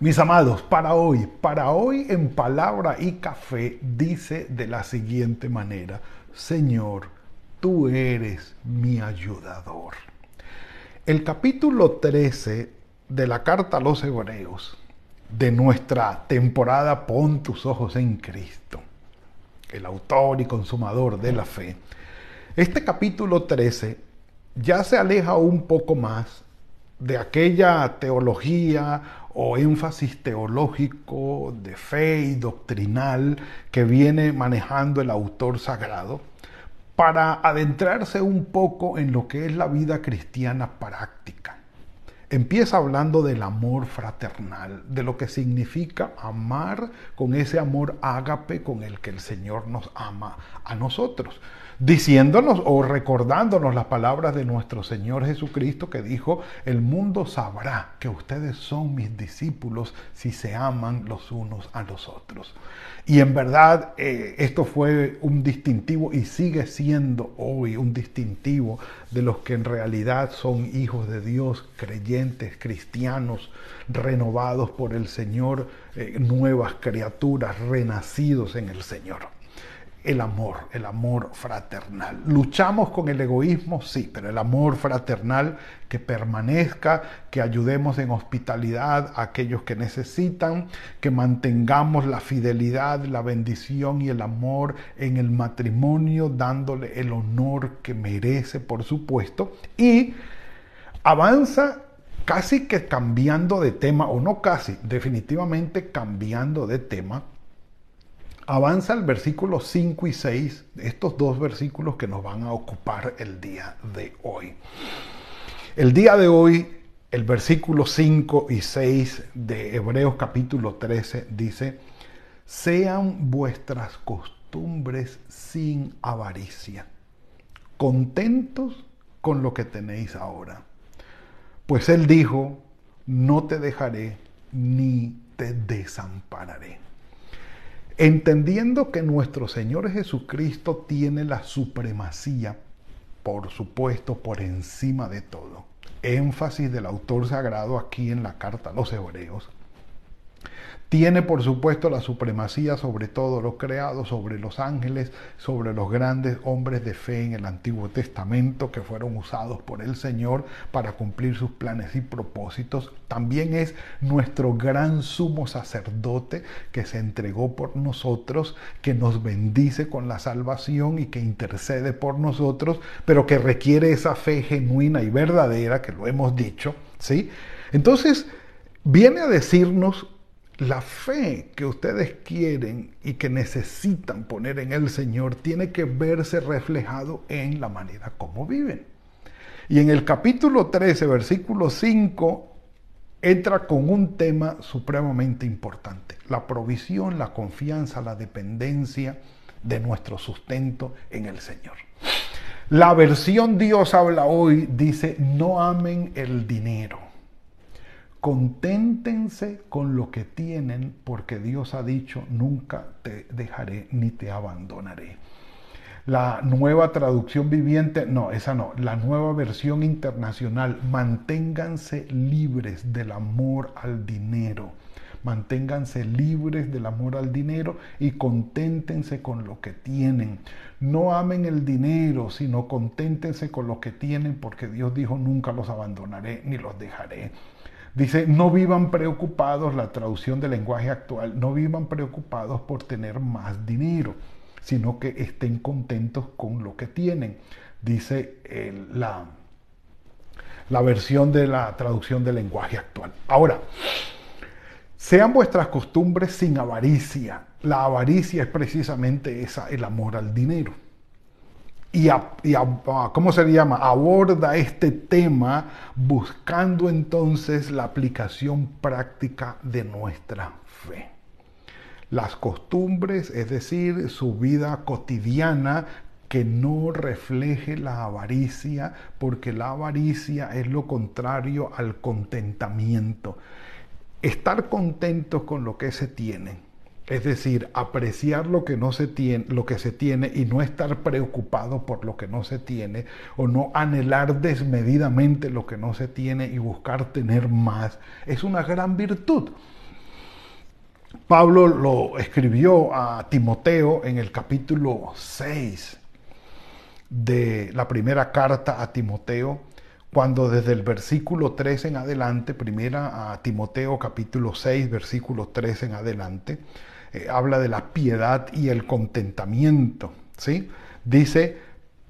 Mis amados, para hoy, para hoy en palabra y café dice de la siguiente manera, Señor, tú eres mi ayudador. El capítulo 13 de la carta a los hebreos de nuestra temporada Pon tus ojos en Cristo, el autor y consumador de la fe. Este capítulo 13 ya se aleja un poco más de aquella teología o énfasis teológico de fe y doctrinal que viene manejando el autor sagrado para adentrarse un poco en lo que es la vida cristiana práctica. Empieza hablando del amor fraternal, de lo que significa amar con ese amor ágape con el que el Señor nos ama a nosotros diciéndonos o recordándonos las palabras de nuestro Señor Jesucristo que dijo, el mundo sabrá que ustedes son mis discípulos si se aman los unos a los otros. Y en verdad eh, esto fue un distintivo y sigue siendo hoy un distintivo de los que en realidad son hijos de Dios, creyentes, cristianos, renovados por el Señor, eh, nuevas criaturas, renacidos en el Señor el amor, el amor fraternal. Luchamos con el egoísmo, sí, pero el amor fraternal que permanezca, que ayudemos en hospitalidad a aquellos que necesitan, que mantengamos la fidelidad, la bendición y el amor en el matrimonio, dándole el honor que merece, por supuesto, y avanza casi que cambiando de tema, o no casi, definitivamente cambiando de tema, avanza el versículo 5 y 6, estos dos versículos que nos van a ocupar el día de hoy. El día de hoy, el versículo 5 y 6 de Hebreos capítulo 13 dice, sean vuestras costumbres sin avaricia, contentos con lo que tenéis ahora. Pues él dijo, no te dejaré ni te desampararé entendiendo que nuestro Señor Jesucristo tiene la supremacía, por supuesto, por encima de todo. Énfasis del autor sagrado aquí en la carta a los hebreos tiene por supuesto la supremacía sobre todo lo creado, sobre los ángeles, sobre los grandes hombres de fe en el Antiguo Testamento que fueron usados por el Señor para cumplir sus planes y propósitos. También es nuestro gran sumo sacerdote que se entregó por nosotros, que nos bendice con la salvación y que intercede por nosotros, pero que requiere esa fe genuina y verdadera, que lo hemos dicho, ¿sí? Entonces, viene a decirnos la fe que ustedes quieren y que necesitan poner en el Señor tiene que verse reflejado en la manera como viven. Y en el capítulo 13, versículo 5, entra con un tema supremamente importante, la provisión, la confianza, la dependencia de nuestro sustento en el Señor. La versión Dios habla hoy dice, no amen el dinero Conténtense con lo que tienen porque Dios ha dicho, nunca te dejaré ni te abandonaré. La nueva traducción viviente, no, esa no, la nueva versión internacional, manténganse libres del amor al dinero. Manténganse libres del amor al dinero y conténtense con lo que tienen. No amen el dinero, sino conténtense con lo que tienen porque Dios dijo, nunca los abandonaré ni los dejaré. Dice, no vivan preocupados, la traducción del lenguaje actual, no vivan preocupados por tener más dinero, sino que estén contentos con lo que tienen. Dice la, la versión de la traducción del lenguaje actual. Ahora, sean vuestras costumbres sin avaricia. La avaricia es precisamente esa, el amor al dinero y, ¿cómo se llama? Aborda este tema buscando entonces la aplicación práctica de nuestra fe. las costumbres, es decir, su vida cotidiana que no refleje la avaricia, porque la avaricia es lo contrario al contentamiento. Estar contentos con lo que se tiene, es decir, apreciar lo que no se tiene, lo que se tiene y no estar preocupado por lo que no se tiene o no anhelar desmedidamente lo que no se tiene y buscar tener más, es una gran virtud. Pablo lo escribió a Timoteo en el capítulo 6 de la primera carta a Timoteo, cuando desde el versículo 3 en adelante, primera a Timoteo capítulo 6, versículo 3 en adelante, eh, habla de la piedad y el contentamiento, ¿sí? Dice,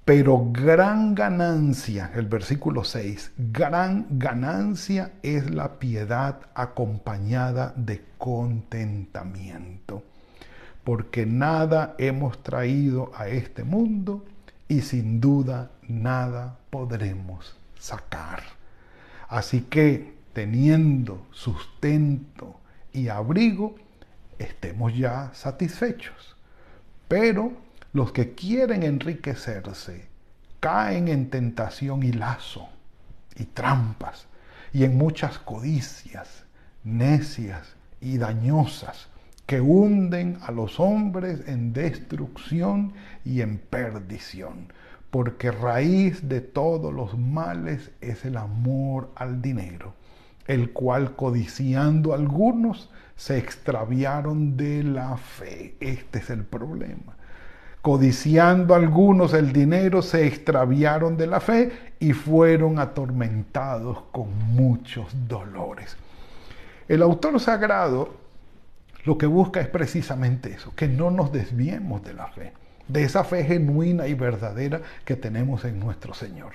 pero gran ganancia, el versículo 6, gran ganancia es la piedad acompañada de contentamiento, porque nada hemos traído a este mundo y sin duda nada podremos sacar. Así que teniendo sustento y abrigo, estemos ya satisfechos. Pero los que quieren enriquecerse caen en tentación y lazo y trampas y en muchas codicias necias y dañosas que hunden a los hombres en destrucción y en perdición, porque raíz de todos los males es el amor al dinero, el cual codiciando algunos se extraviaron de la fe. Este es el problema. Codiciando algunos el dinero, se extraviaron de la fe y fueron atormentados con muchos dolores. El autor sagrado lo que busca es precisamente eso, que no nos desviemos de la fe, de esa fe genuina y verdadera que tenemos en nuestro Señor.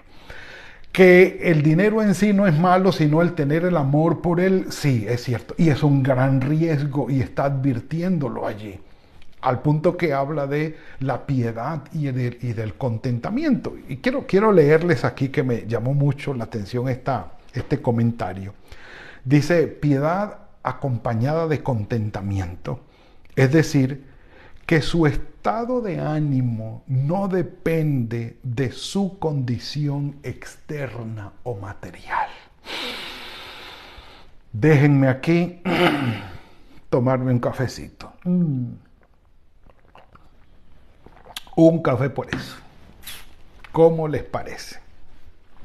Que el dinero en sí no es malo, sino el tener el amor por él, sí, es cierto. Y es un gran riesgo y está advirtiéndolo allí, al punto que habla de la piedad y, del contentamiento. Y quiero, quiero leerles aquí que me llamó mucho la atención esta, este comentario. Dice, piedad acompañada de contentamiento. Es decir, que su estado de ánimo no depende de su condición externa o material. Déjenme aquí tomarme un cafecito. Mm. Un café por eso. ¿Cómo les parece?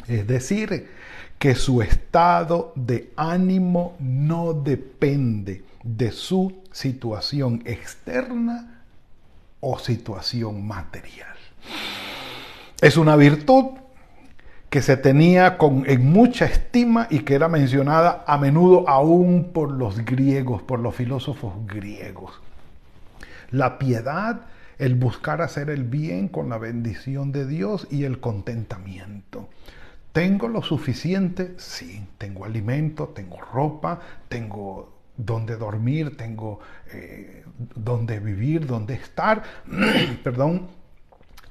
Es decir, que su estado de ánimo no depende de su situación externa o situación material. Es una virtud que se tenía con, en mucha estima y que era mencionada a menudo aún por los griegos, por los filósofos griegos. La piedad, el buscar hacer el bien con la bendición de Dios y el contentamiento. ¿Tengo lo suficiente? Sí, tengo alimento, tengo ropa, tengo donde dormir, tengo eh, donde vivir, donde estar. Perdón,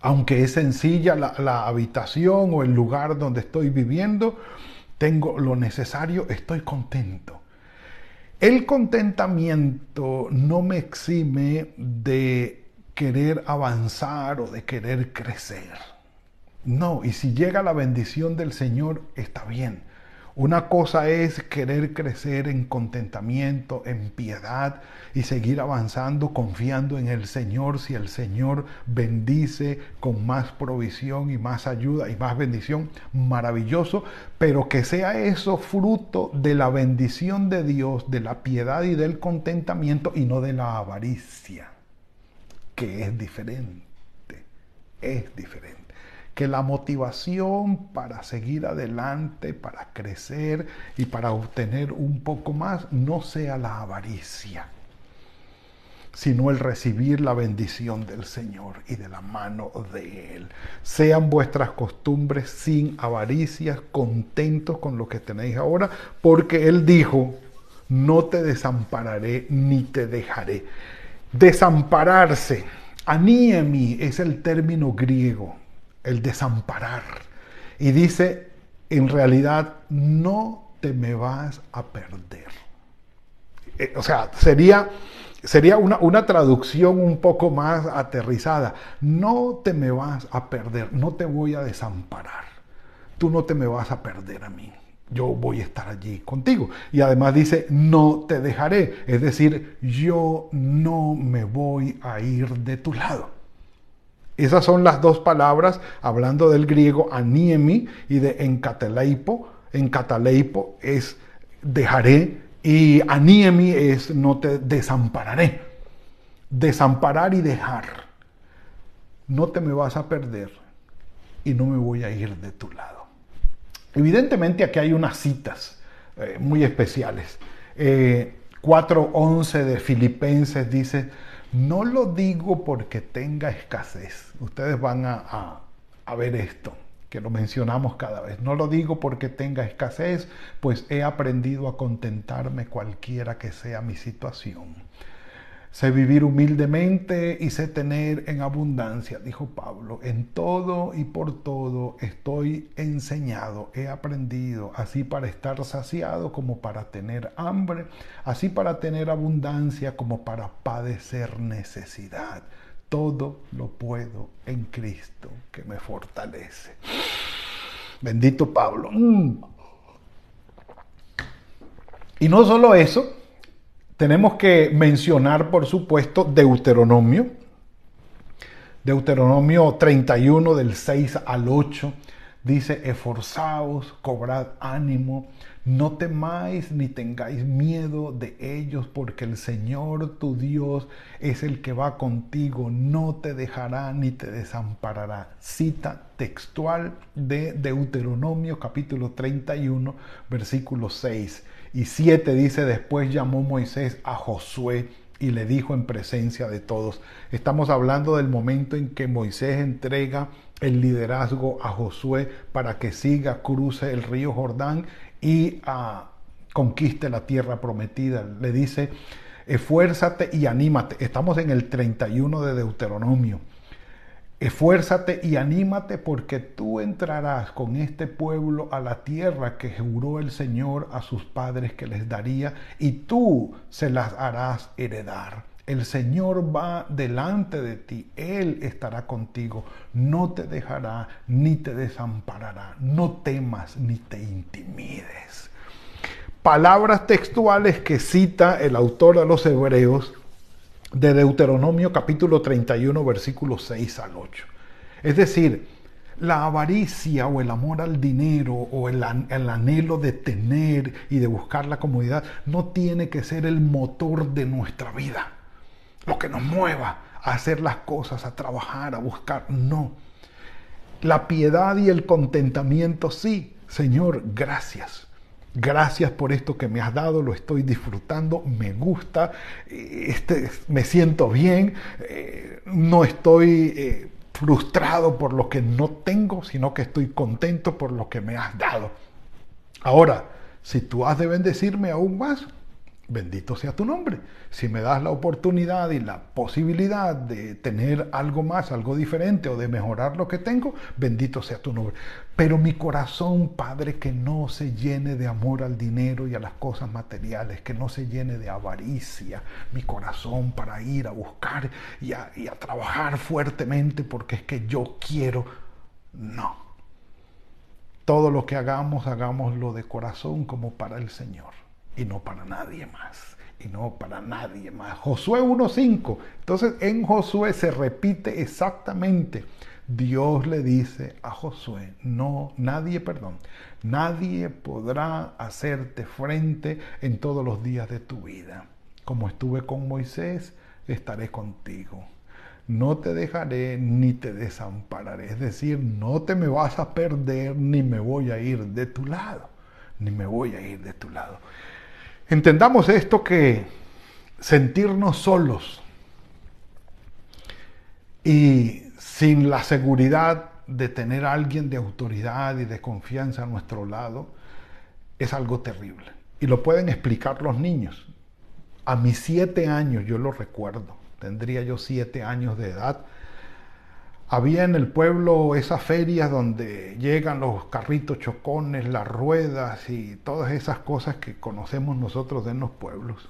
aunque es sencilla la, la habitación o el lugar donde estoy viviendo, tengo lo necesario, estoy contento. El contentamiento no me exime de querer avanzar o de querer crecer. No, y si llega la bendición del Señor, está bien. Una cosa es querer crecer en contentamiento, en piedad y seguir avanzando confiando en el Señor. Si el Señor bendice con más provisión y más ayuda y más bendición, maravilloso, pero que sea eso fruto de la bendición de Dios, de la piedad y del contentamiento y no de la avaricia, que es diferente, es diferente que la motivación para seguir adelante, para crecer y para obtener un poco más no sea la avaricia, sino el recibir la bendición del Señor y de la mano de Él. Sean vuestras costumbres sin avaricias, contentos con lo que tenéis ahora, porque Él dijo, no te desampararé ni te dejaré. Desampararse, aniemi es el término griego el desamparar. Y dice, en realidad no te me vas a perder. Eh, o sea, sería sería una, una traducción un poco más aterrizada. No te me vas a perder, no te voy a desamparar. Tú no te me vas a perder a mí yo voy a estar allí contigo. Y además dice, no te dejaré. Es decir, yo no me voy a ir de tu lado. Esas son las dos palabras, hablando del griego aniemi y de encataleipo. Encataleipo es dejaré y aniemi es no te desampararé. Desamparar y dejar. No te me vas a perder y no me voy a ir de tu lado. Evidentemente aquí hay unas citas eh, muy especiales. 4.11 eh, de Filipenses dice, no lo digo porque tenga escasez. Ustedes van a, a ver esto, que lo mencionamos cada vez. No lo digo porque tenga escasez, pues he aprendido a contentarme cualquiera que sea mi situación Sé vivir humildemente y sé tener en abundancia, dijo Pablo. En todo y por todo estoy enseñado, he aprendido, así para estar saciado como para tener hambre, así para tener abundancia como para padecer necesidad. Todo lo puedo en Cristo que me fortalece. Bendito Pablo. Mm. Y no solo eso, tenemos que mencionar, por supuesto, Deuteronomio. Deuteronomio 31 del 6 al 8 dice, esforzaos, cobrad ánimo, no temáis ni tengáis miedo de ellos, porque el Señor tu Dios es el que va contigo, no te dejará ni te desamparará. Cita textual de Deuteronomio capítulo 31, versículo 6 y 7 dice, después llamó Moisés a Josué y le dijo en presencia de todos. Estamos hablando del momento en que Moisés entrega el liderazgo a Josué para que siga, cruce el río Jordán y ah, conquiste la tierra prometida. Le dice, esfuérzate y anímate. Estamos en el 31 de Deuteronomio. Esfuérzate y anímate porque tú entrarás con este pueblo a la tierra que juró el Señor a sus padres que les daría y tú se las harás heredar. El Señor va delante de ti, Él estará contigo, no te dejará ni te desamparará, no temas ni te intimides. Palabras textuales que cita el autor de los Hebreos de Deuteronomio capítulo 31 versículos 6 al 8. Es decir, la avaricia o el amor al dinero o el, el, anhelo de tener y de buscar la comodidad no tiene que ser el motor de nuestra vida. Lo que nos mueva a hacer las cosas, a trabajar, a buscar, no. La piedad y el contentamiento, sí. Señor, gracias. Gracias por esto que me has dado, lo estoy disfrutando, me gusta, este, me siento bien, eh, no estoy eh, frustrado por lo que no tengo, sino que estoy contento por lo que me has dado. Ahora, si tú has de bendecirme aún más, bendito sea tu nombre. Si me das la oportunidad y la posibilidad de tener algo más, algo diferente o de mejorar lo que tengo, bendito sea tu nombre. Pero mi corazón, Padre, que no se llene de amor al dinero y a las cosas materiales, que no se llene de avaricia, mi corazón para ir a buscar y a, trabajar fuertemente porque es que yo quiero. No. Todo lo que hagamos, hagámoslo de corazón como para el Señor y no para nadie más. Y no para nadie más. Josué 1.5. Entonces en Josué se repite exactamente. Dios le dice a Josué, no, nadie, perdón, nadie podrá hacerte frente en todos los días de tu vida. Como estuve con Moisés, estaré contigo. No te dejaré ni te desampararé. Es decir, no te me vas a perder ni me voy a ir de tu lado. Ni me voy a ir de tu lado. Entendamos esto que sentirnos solos y sin la seguridad de tener a alguien de autoridad y de confianza a nuestro lado es algo terrible. Y lo pueden explicar los niños. A mis siete años, yo lo recuerdo, tendría yo siete años de edad, había en el pueblo esas ferias donde llegan los carritos chocones, las ruedas y todas esas cosas que conocemos nosotros de los pueblos.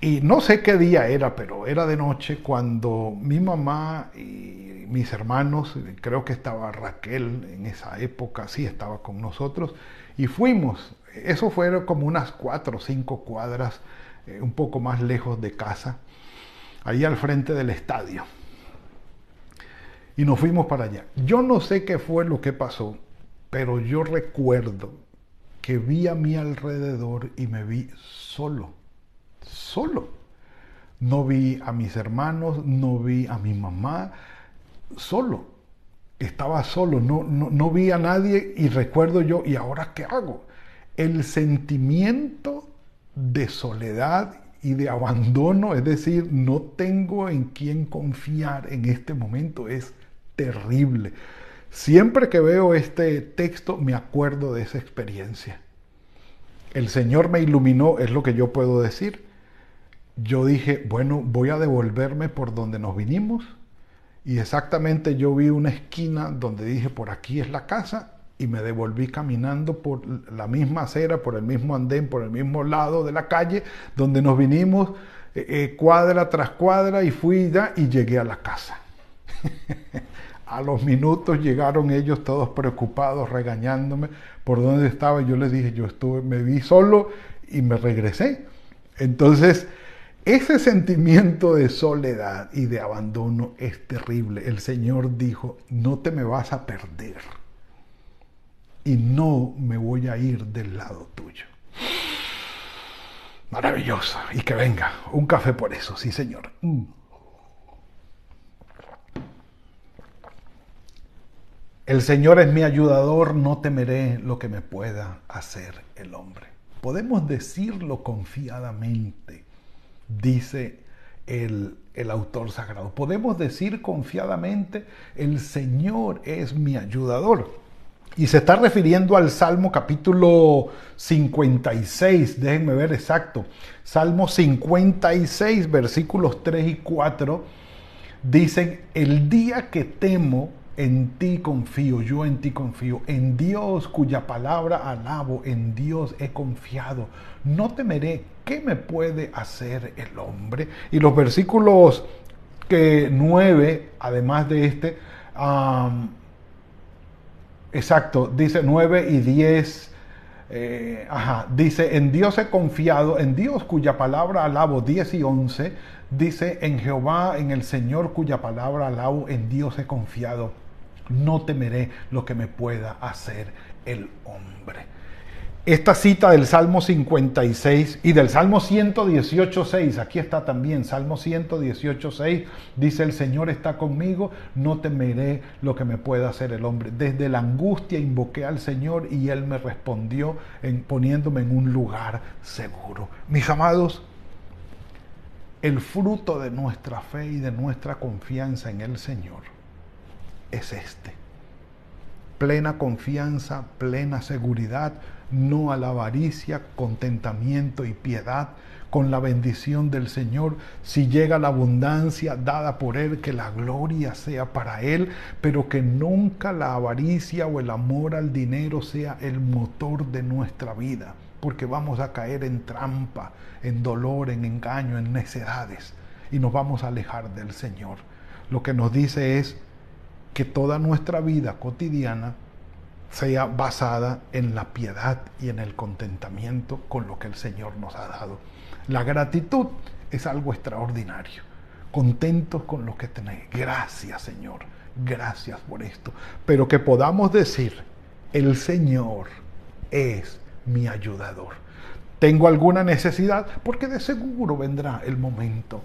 Y no sé qué día era, pero era de noche cuando mi mamá y mis hermanos, creo que estaba Raquel en esa época, sí estaba con nosotros, y fuimos. Eso fue como unas cuatro o cinco cuadras, eh, un poco más lejos de casa, ahí al frente del estadio. Y nos fuimos para allá. Yo no sé qué fue lo que pasó, pero yo recuerdo que vi a mi alrededor y me vi solo solo. No vi a mis hermanos, no vi a mi mamá, solo. Estaba solo, no, no, vi a nadie y recuerdo yo, ¿y ahora qué hago? El sentimiento de soledad y de abandono, es decir, no tengo en quién confiar en este momento, es terrible. Siempre que veo este texto me acuerdo de esa experiencia. El Señor me iluminó, es lo que yo puedo decir yo dije, bueno, voy a devolverme por donde nos vinimos. Y exactamente yo vi una esquina donde dije, por aquí es la casa, y me devolví caminando por la misma acera, por el mismo andén, por el mismo lado de la calle, donde nos vinimos eh, eh, cuadra tras cuadra, y fui ya y llegué a la casa. a los minutos llegaron ellos todos preocupados, regañándome por dónde estaba. Yo les dije, yo estuve, me vi solo y me regresé. Entonces, ese sentimiento de soledad y de abandono es terrible. El Señor dijo, no te me vas a perder y no me voy a ir del lado tuyo. Maravilloso. Y que venga un café por eso, sí Señor. Mm. El Señor es mi ayudador, no temeré lo que me pueda hacer el hombre. Podemos decirlo confiadamente dice el, autor sagrado. Podemos decir confiadamente, el Señor es mi ayudador. Y se está refiriendo al Salmo capítulo 56, déjenme ver exacto. Salmo 56, versículos 3 y 4, dicen, el día que temo, en ti confío, yo en ti confío, en Dios cuya palabra alabo, en Dios he confiado. No temeré, ¿qué me puede hacer el hombre? Y los versículos que 9, además de este, exacto, dice 9 y 10. Eh, ajá, dice, en Dios he confiado, en Dios cuya palabra alabo, 10 y 11, dice, en Jehová, en el Señor cuya palabra alabo, en Dios he confiado no temeré lo que me pueda hacer el hombre. Esta cita del Salmo 56 y del Salmo 118.6, aquí está también, Salmo 118.6, dice el Señor está conmigo, no temeré lo que me pueda hacer el hombre. Desde la angustia invoqué al Señor y Él me respondió en, poniéndome en un lugar seguro. Mis amados, el fruto de nuestra fe y de nuestra confianza en el Señor es este. Plena confianza, plena seguridad, no a la avaricia, contentamiento y piedad, con la bendición del Señor, si llega la abundancia dada por Él, que la gloria sea para Él, pero que nunca la avaricia o el amor al dinero sea el motor de nuestra vida, porque vamos a caer en trampa, en dolor, en engaño, en necedades, y nos vamos a alejar del Señor. Lo que nos dice es, que toda nuestra vida cotidiana sea basada en la piedad y en el contentamiento con lo que el Señor nos ha dado. La gratitud es algo extraordinario. Contentos con lo que tenéis. Gracias Señor. Gracias por esto. Pero que podamos decir, el Señor es mi ayudador. ¿Tengo alguna necesidad? Porque de seguro vendrá el momento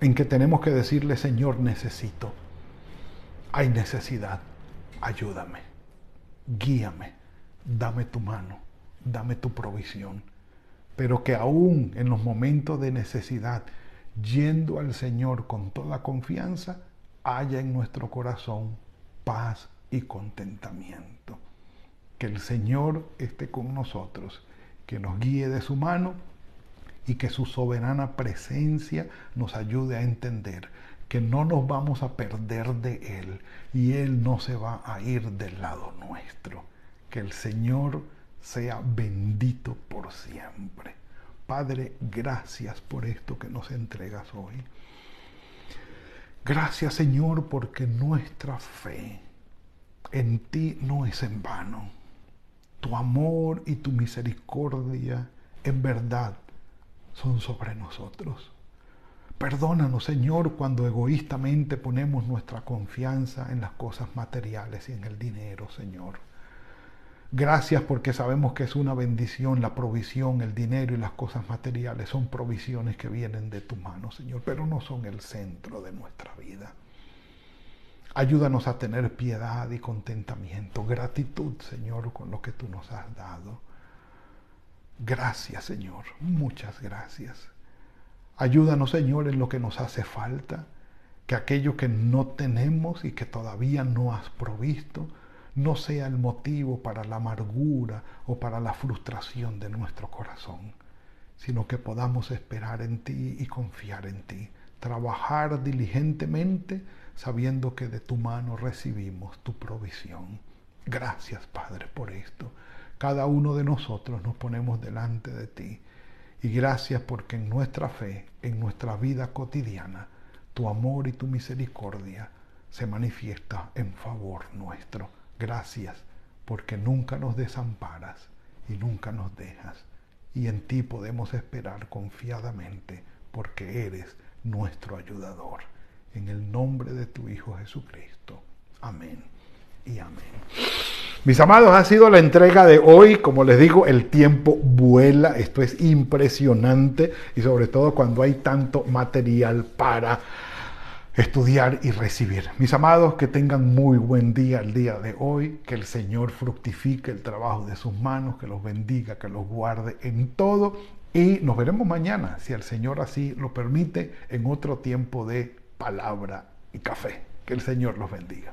en que tenemos que decirle, Señor, necesito hay necesidad, ayúdame, guíame, dame tu mano, dame tu provisión. Pero que aún en los momentos de necesidad, yendo al Señor con toda confianza, haya en nuestro corazón paz y contentamiento. Que el Señor esté con nosotros, que nos guíe de su mano y que su soberana presencia nos ayude a entender que no nos vamos a perder de Él y Él no se va a ir del lado nuestro. Que el Señor sea bendito por siempre. Padre, gracias por esto que nos entregas hoy. Gracias Señor porque nuestra fe en ti no es en vano. Tu amor y tu misericordia en verdad son sobre nosotros. Perdónanos, Señor, cuando egoístamente ponemos nuestra confianza en las cosas materiales y en el dinero, Señor. Gracias porque sabemos que es una bendición la provisión, el dinero y las cosas materiales. Son provisiones que vienen de tu mano, Señor, pero no son el centro de nuestra vida. Ayúdanos a tener piedad y contentamiento, gratitud, Señor, con lo que tú nos has dado. Gracias, Señor, muchas gracias. Ayúdanos, Señor, en lo que nos hace falta, que aquello que no tenemos y que todavía no has provisto no sea el motivo para la amargura o para la frustración de nuestro corazón, sino que podamos esperar en ti y confiar en ti, trabajar diligentemente sabiendo que de tu mano recibimos tu provisión. Gracias, Padre, por esto. Cada uno de nosotros nos ponemos delante de ti y gracias porque en nuestra fe, en nuestra vida cotidiana, tu amor y tu misericordia se manifiesta en favor nuestro. Gracias porque nunca nos desamparas y nunca nos dejas. Y en ti podemos esperar confiadamente porque eres nuestro ayudador. En el nombre de tu Hijo Jesucristo. Amén y amén. Mis amados, ha sido la entrega de hoy. Como les digo, el tiempo vuela. Esto es impresionante y sobre todo cuando hay tanto material para estudiar y recibir. Mis amados, que tengan muy buen día el día de hoy. Que el Señor fructifique el trabajo de sus manos, que los bendiga, que los guarde en todo. Y nos veremos mañana, si el Señor así lo permite, en otro tiempo de palabra y café. Que el Señor los bendiga.